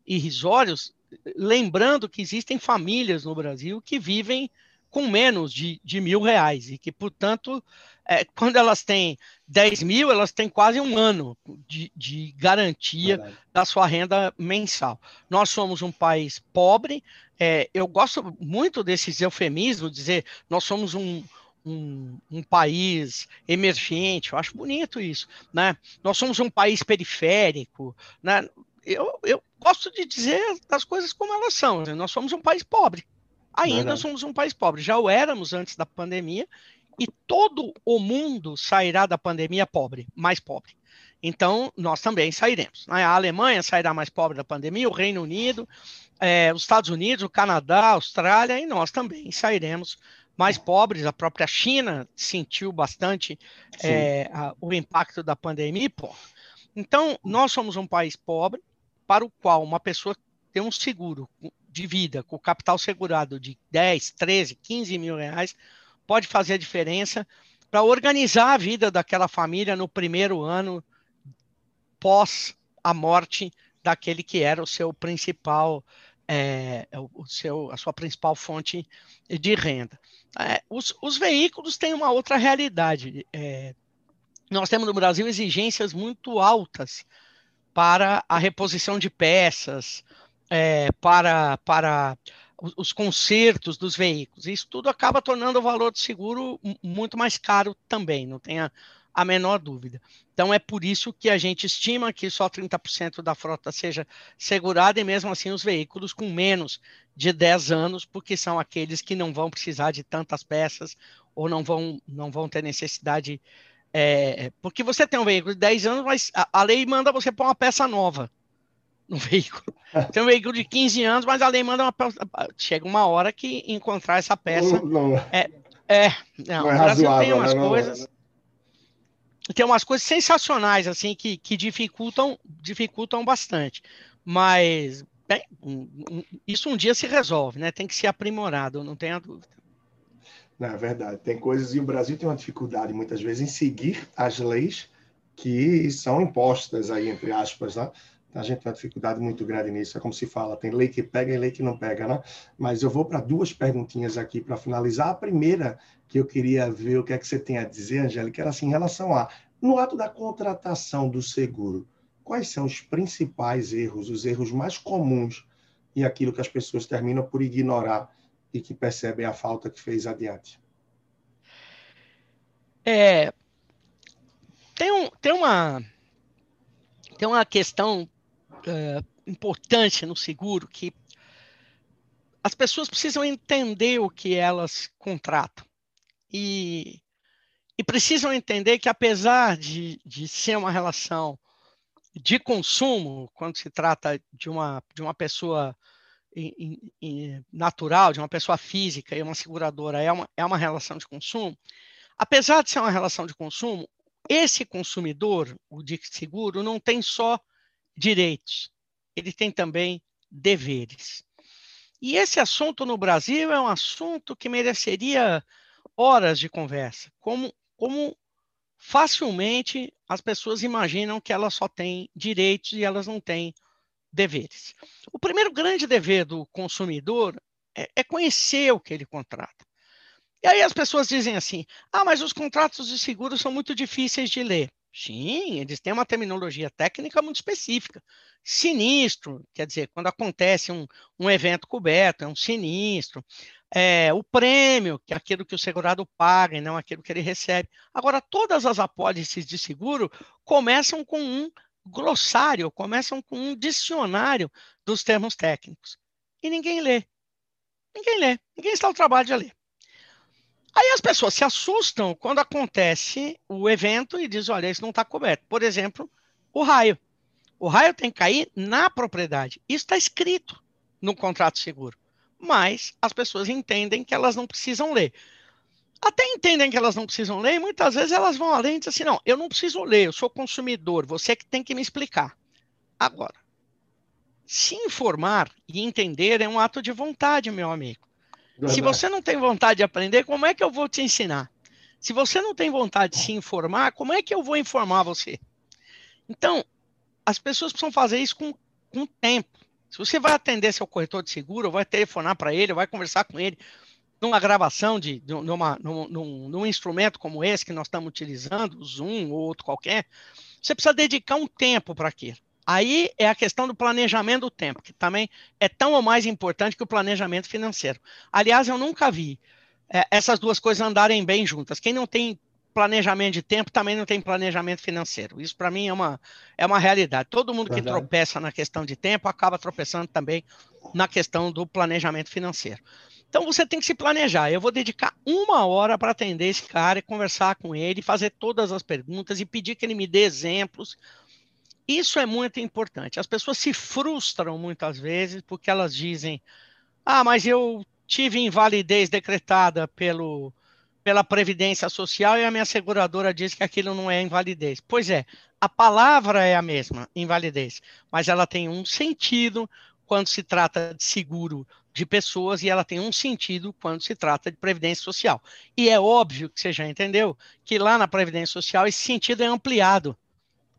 irrisórios, lembrando que existem famílias no Brasil que vivem com menos de, de mil reais e que, portanto, é, <laughs> quando elas têm 10 mil, elas têm quase um ano de, de garantia Verdade. da sua renda mensal. Nós somos um país pobre, é, eu gosto muito desses eufemismos, dizer nós somos um, um, um, país emergente, eu acho bonito isso, né? Nós somos um país periférico, né? Eu, eu gosto de dizer as coisas como elas são. Né? Nós somos um país pobre. Ainda Verdade. somos um país pobre. Já o éramos antes da pandemia e todo o mundo sairá da pandemia pobre, mais pobre. Então, nós também sairemos. Né? A Alemanha sairá mais pobre da pandemia, o Reino Unido, é, os Estados Unidos, o Canadá, a Austrália, e nós também sairemos mais pobres. A própria China sentiu bastante é, a, o impacto da pandemia. Pô. Então, nós somos um país pobre, para o qual uma pessoa tem um seguro de vida com capital segurado de 10, 13, 15 mil reais pode fazer a diferença para organizar a vida daquela família no primeiro ano pós a morte daquele que era o seu principal é, o seu, a sua principal fonte de renda. É, os, os, veículos têm uma outra realidade. É, nós temos no Brasil exigências muito altas para a reposição de peças, é, para, para os consertos dos veículos. Isso tudo acaba tornando o valor do seguro muito mais caro também, não tenha a menor dúvida. Então é por isso que a gente estima que só 30% da frota seja segurada e mesmo assim os veículos com menos de 10 anos, porque são aqueles que não vão precisar de tantas peças ou não vão, não vão ter necessidade. É, porque você tem um veículo de 10 anos, mas a, a lei manda você pôr uma peça nova no <laughs> veículo. Tem um veículo de 15 anos, mas a lei manda uma peça. Chega uma hora que encontrar essa peça. Não, não. É, é, não, não é o Brasil tem umas né? coisas. Tem umas coisas sensacionais, assim, que, que dificultam, dificultam bastante. Mas bem, isso um dia se resolve, né? Tem que ser aprimorado, não tenha dúvida. Não, é verdade. Tem coisas, e o Brasil tem uma dificuldade, muitas vezes, em seguir as leis que são impostas aí, entre aspas, né? A gente tem uma dificuldade muito grande nisso. É como se fala, tem lei que pega e lei que não pega, né? Mas eu vou para duas perguntinhas aqui para finalizar. A primeira que eu queria ver o que é que você tem a dizer, Angélica, era assim, em relação a, no ato da contratação do seguro, quais são os principais erros, os erros mais comuns e aquilo que as pessoas terminam por ignorar e que percebem a falta que fez adiante? É, tem, um, tem uma tem uma questão uh, importante no seguro que as pessoas precisam entender o que elas contratam. E, e precisam entender que, apesar de, de ser uma relação de consumo, quando se trata de uma, de uma pessoa natural de uma pessoa física e uma seguradora é uma, é uma relação de consumo, apesar de ser uma relação de consumo, esse consumidor, o de seguro, não tem só direitos, ele tem também deveres. E esse assunto no Brasil é um assunto que mereceria horas de conversa, como, como facilmente as pessoas imaginam que elas só têm direitos e elas não têm deveres. O primeiro grande dever do consumidor é, é conhecer o que ele contrata. E aí as pessoas dizem assim: ah, mas os contratos de seguro são muito difíceis de ler. Sim, eles têm uma terminologia técnica muito específica. Sinistro, quer dizer, quando acontece um, um evento coberto, é um sinistro. É, o prêmio, que é aquilo que o segurado paga e não aquilo que ele recebe. Agora, todas as apólices de seguro começam com um glossário, começam com um dicionário dos termos técnicos. E ninguém lê. Ninguém lê. Ninguém está ao trabalho de ler. Aí as pessoas se assustam quando acontece o evento e dizem: olha, isso não está coberto. Por exemplo, o raio. O raio tem que cair na propriedade. Isso está escrito no contrato seguro. Mas as pessoas entendem que elas não precisam ler. Até entendem que elas não precisam ler, e muitas vezes elas vão além e dizem assim: não, eu não preciso ler, eu sou consumidor, você que tem que me explicar. Agora, se informar e entender é um ato de vontade, meu amigo. Se você não tem vontade de aprender, como é que eu vou te ensinar? Se você não tem vontade de se informar, como é que eu vou informar você? Então, as pessoas precisam fazer isso com, com tempo. Se você vai atender seu corretor de seguro, vai telefonar para ele, vai conversar com ele numa gravação de, de numa, num, num, num, instrumento como esse que nós estamos utilizando, o Zoom ou outro qualquer, você precisa dedicar um tempo para aquilo. Aí é a questão do planejamento do tempo, que também é tão ou mais importante que o planejamento financeiro. Aliás, eu nunca vi é, essas duas coisas andarem bem juntas. Quem não tem planejamento de tempo também não tem planejamento financeiro. Isso para mim é uma, é uma realidade. Todo mundo Verdade. que tropeça na questão de tempo acaba tropeçando também na questão do planejamento financeiro. Então você tem que se planejar. Eu vou dedicar uma hora para atender esse cara e conversar com ele, fazer todas as perguntas e pedir que ele me dê exemplos isso é muito importante. As pessoas se frustram muitas vezes porque elas dizem: ah, mas eu tive invalidez decretada pelo, pela Previdência Social e a minha seguradora diz que aquilo não é invalidez. Pois é, a palavra é a mesma, invalidez, mas ela tem um sentido quando se trata de seguro de pessoas e ela tem um sentido quando se trata de previdência social. E é óbvio que você já entendeu que lá na previdência social esse sentido é ampliado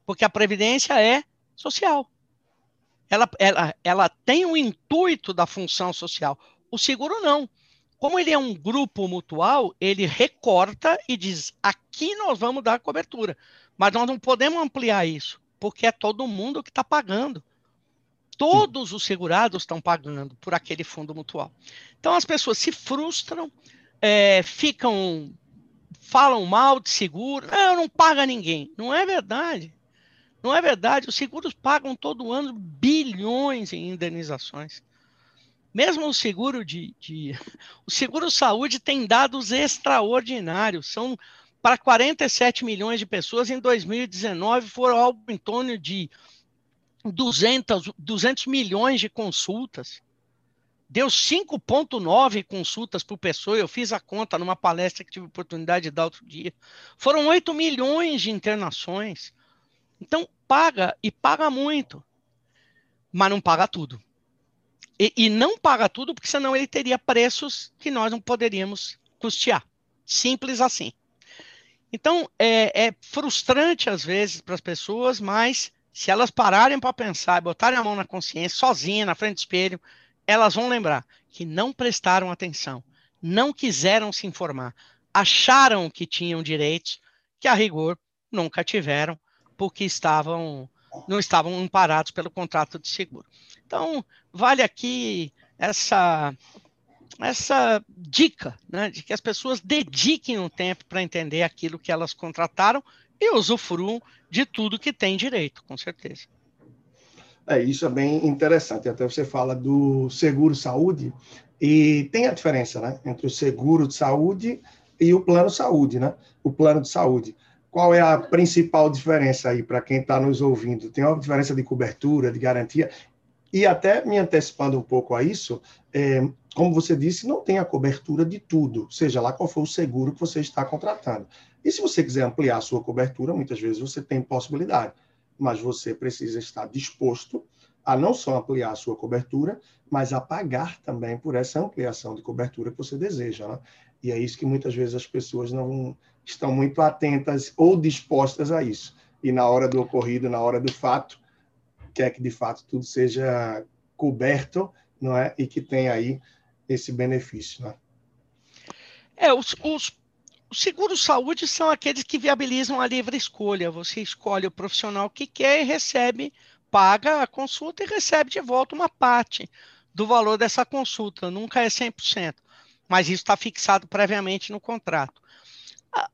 porque a previdência é social. Ela, ela, ela tem o intuito da função social. O seguro não. Como ele é um grupo mutual, ele recorta e diz: aqui nós vamos dar cobertura. Mas nós não podemos ampliar isso, porque é todo mundo que está pagando. Todos os segurados estão pagando por aquele fundo mutual. Então as pessoas se frustram, é, ficam, falam mal de seguro, não, não paga ninguém. Não é verdade. Não é verdade, os seguros pagam todo ano bilhões em indenizações. Mesmo o seguro de, de <laughs> o seguro saúde tem dados extraordinários, são para 47 milhões de pessoas em 2019 foram algo em torno de 200, 200 milhões de consultas. Deu 5,9 consultas por pessoa. Eu fiz a conta numa palestra que tive oportunidade de dar outro dia. Foram 8 milhões de internações. Então, paga e paga muito, mas não paga tudo. E, e, não paga tudo porque senão ele teria preços que nós não poderíamos custear. Simples assim. Então, é, é frustrante às vezes para as pessoas, mas se elas pararem para pensar, botarem a mão na consciência, sozinha, na frente do espelho, elas vão lembrar que não prestaram atenção, não quiseram se informar, acharam que tinham direitos que, a rigor, nunca tiveram porque estavam não estavam amparados pelo contrato de seguro. Então, vale aqui essa essa dica, né, de que as pessoas dediquem um tempo para entender aquilo que elas contrataram e usufruam de tudo que tem direito, com certeza. É, isso é bem interessante. Até você fala do seguro saúde e tem a diferença, né, entre o seguro de saúde e o plano saúde, né? O plano de saúde qual é a principal diferença aí para quem está nos ouvindo? Tem uma diferença de cobertura, de garantia? E até me antecipando um pouco a isso, é, como você disse, não tem a cobertura de tudo, seja lá qual for o seguro que você está contratando. E se você quiser ampliar a sua cobertura, muitas vezes você tem possibilidade, mas você precisa estar disposto a não só ampliar a sua cobertura, mas a pagar também por essa ampliação de cobertura que você deseja. Né? E é isso que muitas vezes as pessoas não estão muito atentas ou dispostas a isso. E na hora do ocorrido, na hora do fato, quer que de fato tudo seja coberto, não é? E que tenha aí esse benefício, né? É, os, os, os seguros saúde são aqueles que viabilizam a livre escolha. Você escolhe o profissional que quer e recebe, paga a consulta e recebe de volta uma parte do valor dessa consulta. Nunca é 100%, mas isso está fixado previamente no contrato.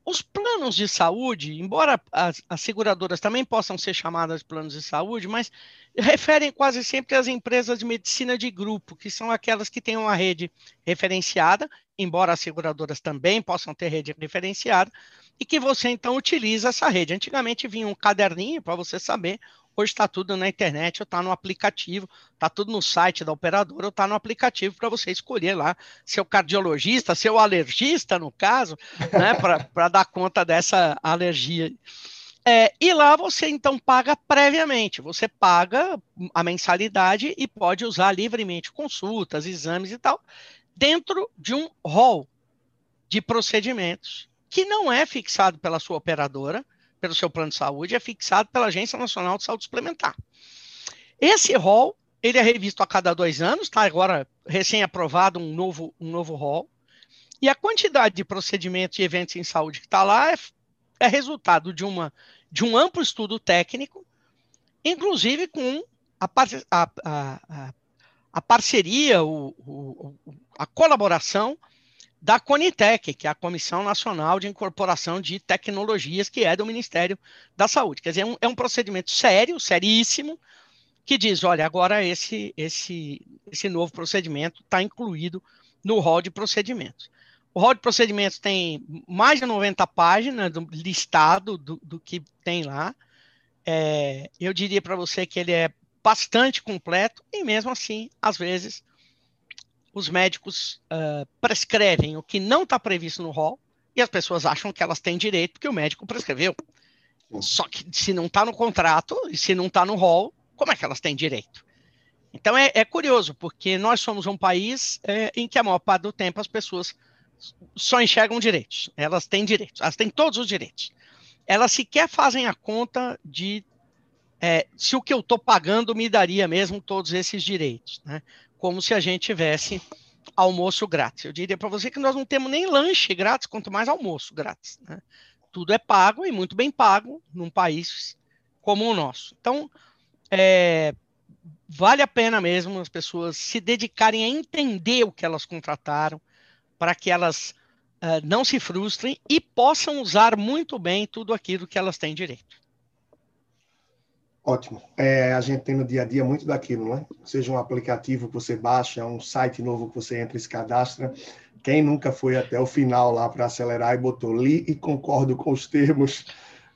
Os planos de saúde, embora as, as, seguradoras também possam ser chamadas de planos de saúde, mas referem quase sempre às empresas de medicina de grupo, que são aquelas que têm uma rede referenciada, embora as seguradoras também possam ter rede referenciada, e que você então utiliza essa rede. Antigamente vinha um caderninho para você saber Hoje está tudo na internet, ou está no aplicativo, está tudo no site da operadora, ou está no aplicativo para você escolher lá seu cardiologista, seu alergista, no caso, né, <laughs> para dar conta dessa alergia. É, e lá você então paga previamente, você paga a mensalidade e pode usar livremente consultas, exames e tal, dentro de um rol de procedimentos que não é fixado pela sua operadora, pelo seu plano de saúde é fixado pela Agência Nacional de Saúde Suplementar. Esse rol, ele é revisto a cada dois anos, está agora recém-aprovado um novo, um novo rol, e a quantidade de procedimentos e eventos em saúde que está lá é, é resultado de, uma, de um amplo estudo técnico, inclusive com a, a, a, a parceria, o, o, a colaboração da Conitec, que é a Comissão Nacional de Incorporação de Tecnologias, que é do Ministério da Saúde. Quer dizer, é um, é um procedimento sério, seríssimo, que diz, olha, agora esse, esse, esse novo procedimento está incluído no rol de procedimentos. O rol de procedimentos tem mais de 90 páginas do listado do, do que tem lá. É, eu diria para você que ele é bastante completo e mesmo assim, às vezes, os médicos uh, prescrevem o que não está previsto no rol e as pessoas acham que elas têm direito porque o médico prescreveu. Só que se não está no contrato e se não está no rol, como é que elas têm direito? Então é, é curioso, porque nós somos um país é, em que a maior parte do tempo as pessoas só enxergam direitos. Elas têm direitos, elas têm todos os direitos. Elas sequer fazem a conta de é, se o que eu estou pagando me daria mesmo todos esses direitos. Né? Como se a gente tivesse almoço grátis. Eu diria para você que nós não temos nem lanche grátis, quanto mais almoço grátis. Né? Tudo é pago e muito bem pago num país como o nosso. Então, é, vale a pena mesmo as pessoas se dedicarem a entender o que elas contrataram, para que elas uh, não se frustrem e possam usar muito bem tudo aquilo que elas têm direito. Ótimo. É, a gente tem no dia a dia muito daquilo, né? Seja um aplicativo que você baixa, um site novo que você entra e se cadastra. Quem nunca foi até o final lá para acelerar e botou li e concordo com os termos,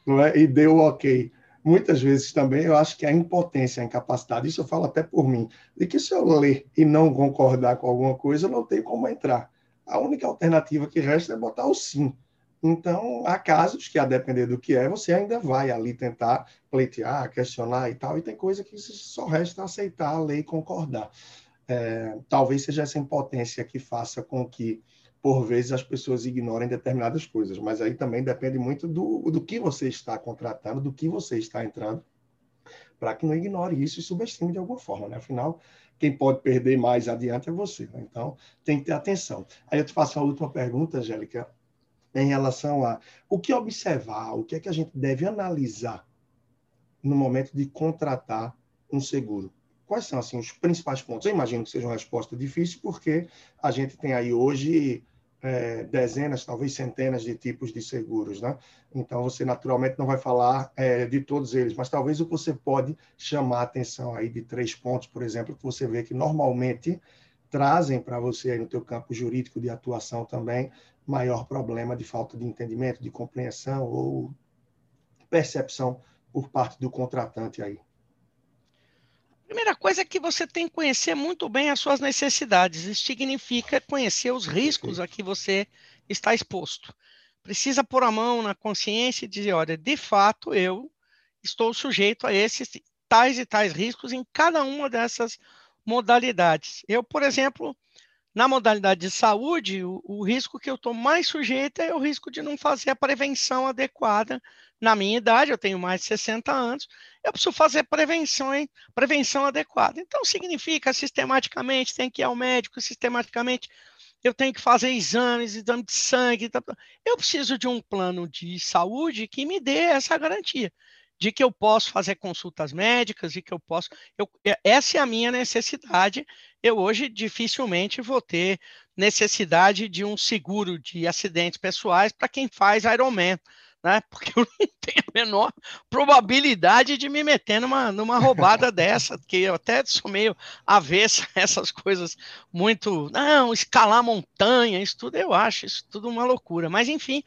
não é? E deu ok. Muitas vezes também eu acho que a impotência, a incapacidade, isso eu falo até por mim, de que se eu ler e não concordar com alguma coisa, eu não tenho como entrar. A única alternativa que resta é botar o sim. Então, há casos que, a depender do que é, você ainda vai ali tentar pleitear, questionar e tal, e tem coisa que só resta aceitar a lei e concordar. É, talvez seja essa impotência que faça com que, por vezes, as pessoas ignorem determinadas coisas, mas aí também depende muito do, do que você está contratando, do que você está entrando, para que não ignore isso e subestime de alguma forma. Né? Afinal, quem pode perder mais adiante é você. Né? Então, tem que ter atenção. Aí eu te faço a última pergunta, Angélica em relação a o que observar, o que é que a gente deve analisar no momento de contratar um seguro. Quais são assim os principais pontos? Eu imagino que seja uma resposta difícil, porque a gente tem aí hoje é, dezenas, talvez centenas de tipos de seguros, né? Então você naturalmente não vai falar é, de todos eles, mas talvez o você pode chamar a atenção aí de três pontos, por exemplo, que você vê que normalmente trazem para você aí no teu campo jurídico de atuação também maior problema de falta de entendimento, de compreensão ou percepção por parte do contratante aí? Primeira coisa é que você tem que conhecer muito bem as suas necessidades. Isso significa conhecer os riscos a que você está exposto. Precisa pôr a mão na consciência e dizer: olha, de fato, eu estou sujeito a esses tais e tais riscos em cada uma dessas modalidades. Eu, por exemplo, na modalidade de saúde, o, o risco que eu estou mais sujeito é o risco de não fazer a prevenção adequada. Na minha idade, eu tenho mais de 60 anos, eu preciso fazer prevenção, hein? prevenção adequada. Então, significa sistematicamente, tem que ir ao médico, sistematicamente eu tenho que fazer exames, exame de sangue. Tá, tá. Eu preciso de um plano de saúde que me dê essa garantia de que eu posso fazer consultas médicas e que eu posso. Eu, essa é a minha necessidade. Eu hoje dificilmente vou ter necessidade de um seguro de acidentes pessoais para quem faz Ironman. Né? <laughs> Porque eu não tenho a menor probabilidade de me meter numa, numa roubada <laughs> dessa, que eu até sou meio avessa essas coisas muito. Não, escalar montanha, isso tudo eu acho, isso tudo uma loucura. Mas, enfim,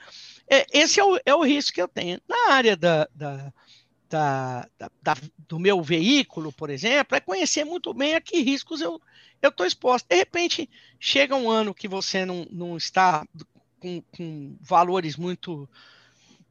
é, esse é o, é o risco que eu tenho. Na área da, da da, da, do meu veículo, por exemplo, é conhecer muito bem a que riscos eu estou exposto. De repente, chega um ano que você não, não está com, com valores muito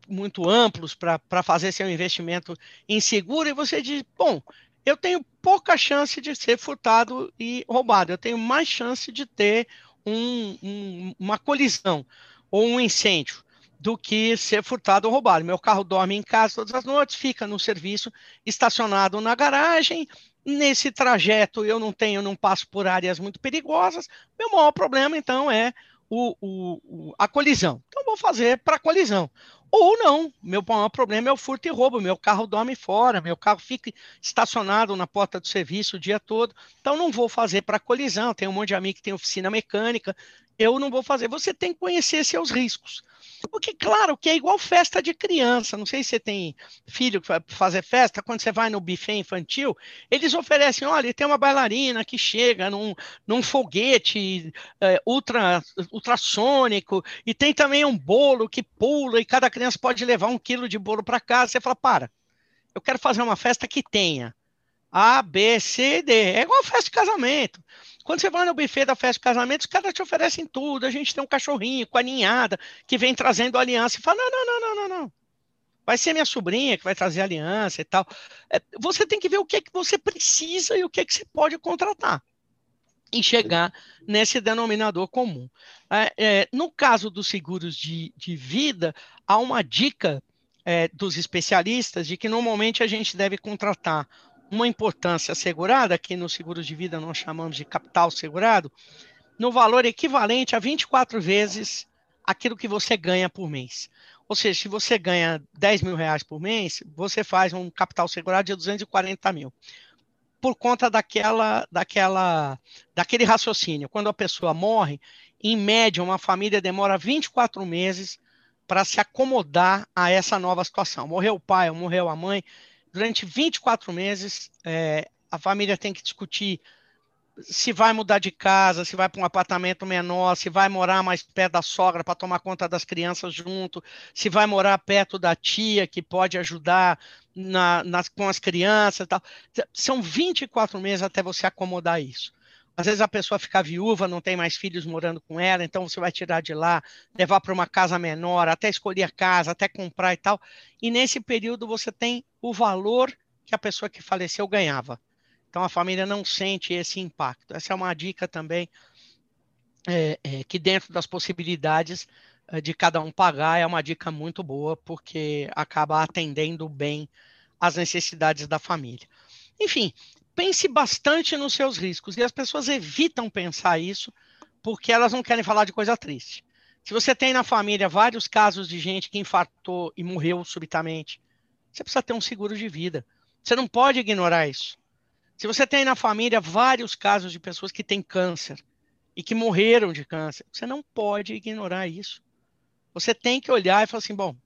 muito amplos para fazer seu investimento em seguro e você diz, bom, eu tenho pouca chance de ser furtado e roubado, eu tenho mais chance de ter um, um, uma colisão ou um incêndio do que ser furtado ou roubado. Meu carro dorme em casa todas as noites, fica no serviço estacionado na garagem. Nesse trajeto eu não tenho, não passo por áreas muito perigosas. Meu maior problema então é o, o, a colisão. Então vou fazer para colisão. Ou não, meu maior problema é o furto e roubo. Meu carro dorme fora, meu carro fica estacionado na porta do serviço o dia todo. Então não vou fazer para colisão. Tem um monte de amigo que tem oficina mecânica. Eu não vou fazer. Você tem que conhecer seus riscos. Porque, claro, que é igual festa de criança. Não sei se você tem filho que vai fazer festa. Quando você vai no buffet infantil, eles oferecem: olha, tem uma bailarina que chega num, num foguete é, ultra, ultrassônico, e tem também um bolo que pula, e cada criança pode levar um quilo de bolo para casa. Você fala: para, eu quero fazer uma festa que tenha A, B, C, D. É igual festa de casamento. Quando você vai no buffet da festa de casamento, os caras te oferecem tudo. A gente tem um cachorrinho com a ninhada que vem trazendo aliança. E fala: não, não, não, não, não, não. Vai ser minha sobrinha que vai trazer aliança e tal. É, você tem que ver o que é que você precisa e o que é que você pode contratar e chegar nesse denominador comum. É, é, no caso dos seguros de, de vida, há uma dica é, dos especialistas de que normalmente a gente deve contratar uma importância assegurada, que no seguro de vida nós chamamos de capital segurado, no valor equivalente a 24 vezes aquilo que você ganha por mês. Ou seja, se você ganha 10 mil reais por mês, você faz um capital segurado de 240 mil. Por conta daquela, daquela, daquele raciocínio. Quando a pessoa morre, em média, uma família demora 24 meses para se acomodar a essa nova situação. Morreu o pai, morreu a mãe, durante 24 meses, é, a família tem que discutir se vai mudar de casa, se vai para um apartamento menor, se vai morar mais perto da sogra para tomar conta das crianças junto, se vai morar perto da tia que pode ajudar na, nas, com as crianças e tal. São 24 meses até você acomodar isso. Às vezes a pessoa fica viúva, não tem mais filhos morando com ela, então você vai tirar de lá, levar para uma casa menor, até escolher a casa, até comprar e tal. E nesse período você tem o valor que a pessoa que faleceu ganhava. Então a família não sente esse impacto. Essa é uma dica também é, é, que dentro das possibilidades é, de cada um pagar é uma dica muito boa porque acaba atendendo bem as necessidades da família. Enfim, pense bastante nos seus riscos. E as pessoas evitam pensar isso porque elas não querem falar de coisa triste. Se você tem na família vários casos de gente que infartou e morreu subitamente, você precisa ter um seguro de vida. Você não pode ignorar isso. Se você tem na família vários casos de pessoas que têm câncer e que morreram de câncer, você não pode ignorar isso. Você tem que olhar e falar assim: bom,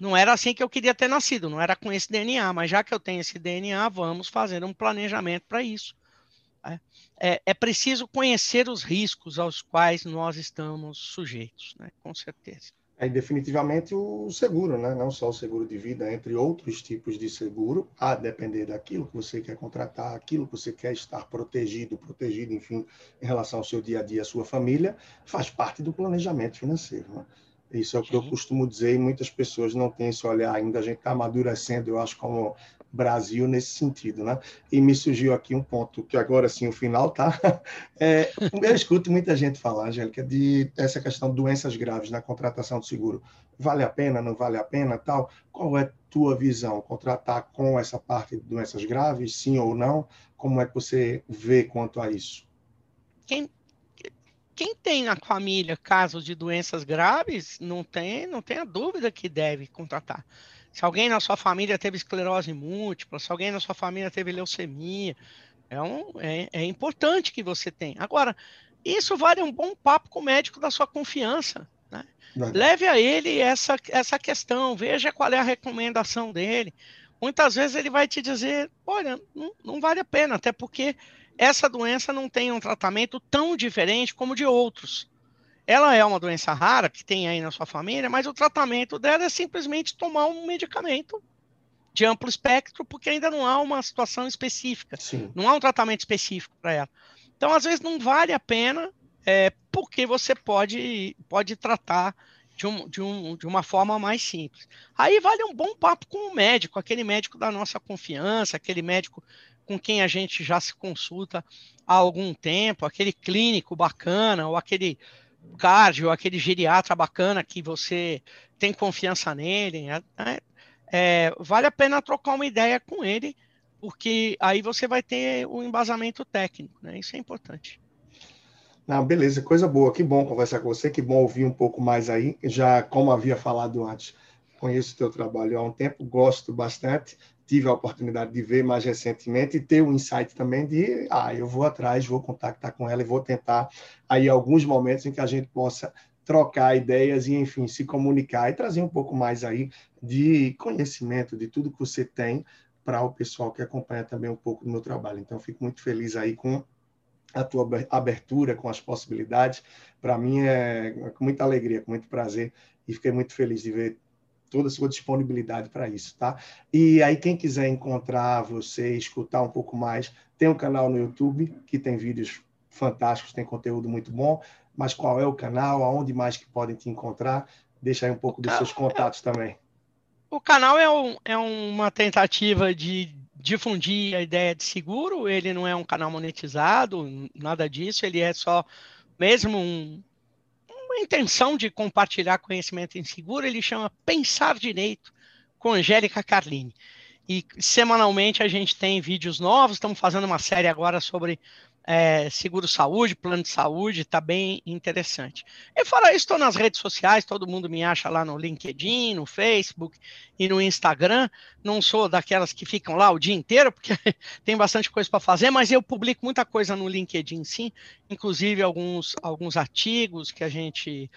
não era assim que eu queria ter nascido, não era com esse DNA, mas já que eu tenho esse DNA, vamos fazer um planejamento para isso. É, é, é, preciso conhecer os riscos aos quais nós estamos sujeitos, né? com certeza. Aí, definitivamente, o seguro, né? não só o seguro de vida, entre outros tipos de seguro, a depender daquilo que você quer contratar, aquilo que você quer estar protegido, protegido, enfim, em relação ao seu dia a dia, à sua família, faz parte do planejamento financeiro. Né? Isso é o que eu costumo dizer e muitas pessoas não têm esse olhar ainda. A gente está amadurecendo, eu acho, como Brasil nesse sentido, né? E me surgiu aqui um ponto que agora sim o final, tá? <laughs> É, eu escuto muita gente falar, Angélica, de essa questão de doenças graves na contratação de seguro. Vale a pena, não vale a pena, tal? Qual é tua visão? Contratar com essa parte de doenças graves, sim ou não? Como é que você vê quanto a isso? Quem, quem tem na família casos de doenças graves, não tem, não tem a dúvida que deve contratar. Se alguém na sua família teve esclerose múltipla, se alguém na sua família teve leucemia, é, um, é, é importante que você tenha. Agora, isso vale um bom papo com o médico da sua confiança. Né? Leve a ele essa, essa questão, veja qual é a recomendação dele. Muitas vezes ele vai te dizer: olha, não, não vale a pena, até porque essa doença não tem um tratamento tão diferente como de outros. Ela é uma doença rara que tem aí na sua família, mas o tratamento dela é simplesmente tomar um medicamento de amplo espectro, porque ainda não há uma situação específica, Sim. não há um tratamento específico para ela. Então, às vezes, não vale a pena, é, porque você pode, pode tratar de, um, de, um, de uma forma mais simples. Aí vale um bom papo com o médico, aquele médico da nossa confiança, aquele médico com quem a gente já se consulta há algum tempo, aquele clínico bacana, ou aquele cardio, aquele geriatra bacana que você tem confiança nele, né? é, vale a pena trocar uma ideia com ele, porque aí você vai ter o um embasamento técnico, né? Isso é importante. Não, beleza, coisa boa, que bom conversar com você, que bom ouvir um pouco mais aí. Já, como havia falado antes, conheço o teu trabalho há um tempo, gosto bastante, tive a oportunidade de ver mais recentemente e ter o um insight também de, ah, eu vou atrás, vou contactar com ela e vou tentar aí alguns momentos em que a gente possa trocar ideias e, enfim, se comunicar e trazer um pouco mais aí de conhecimento de tudo que você tem para o pessoal que acompanha também um pouco do meu trabalho. Então, fico muito feliz aí com a tua abertura, com as possibilidades. Para mim é com muita alegria, com muito prazer e fiquei muito feliz de ver toda a sua disponibilidade para isso, tá? E aí, quem quiser encontrar você, escutar um pouco mais, tem um canal no YouTube que tem vídeos fantásticos, tem conteúdo muito bom. Mas qual é o canal? Aonde mais que podem te encontrar? Deixa aí um pouco dos seus contatos também. O canal é, um, é uma tentativa de difundir a ideia de seguro. Ele não é um canal monetizado, nada disso. Ele é só mesmo um, uma intenção de compartilhar conhecimento em seguro, ele chama Pensar Direito com Angélica Carlini. E semanalmente a gente tem vídeos novos, estamos fazendo uma série agora sobre é, seguro saúde, plano de saúde, está bem interessante. E fora isso, estou nas redes sociais, todo mundo me acha lá no LinkedIn, no Facebook e no Instagram. Não sou daquelas que ficam lá o dia inteiro, porque <laughs> tem bastante coisa para fazer, mas eu publico muita coisa no LinkedIn, sim, inclusive alguns, alguns artigos que a gente.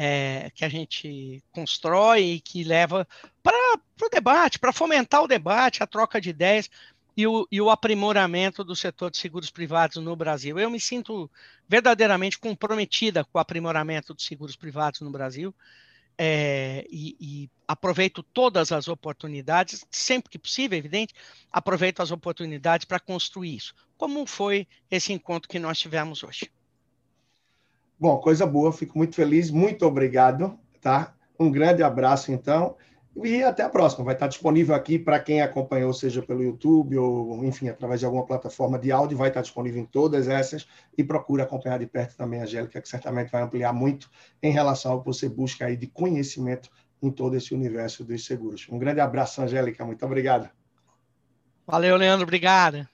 É, que a gente constrói e que leva para o debate, para fomentar o debate, a troca de ideias e o, e o aprimoramento do setor de seguros privados no Brasil. Eu me sinto verdadeiramente comprometida com o aprimoramento dos seguros privados no Brasil. É, e, e, aproveito todas as oportunidades, sempre que possível, evidente, aproveito as oportunidades para construir isso. Como foi esse encontro que nós tivemos hoje? Bom, coisa boa, fico muito feliz, muito obrigado, tá? Um grande abraço, então, e até a próxima. Vai estar disponível aqui para quem acompanhou, seja pelo YouTube ou, enfim, através de alguma plataforma de áudio. Vai estar disponível em todas essas. E procura acompanhar de perto também a Angélica, que certamente vai ampliar muito em relação ao que você busca aí de conhecimento em todo esse universo dos seguros. Um grande abraço, Angélica. Muito obrigado. Valeu, Leandro. Obrigado.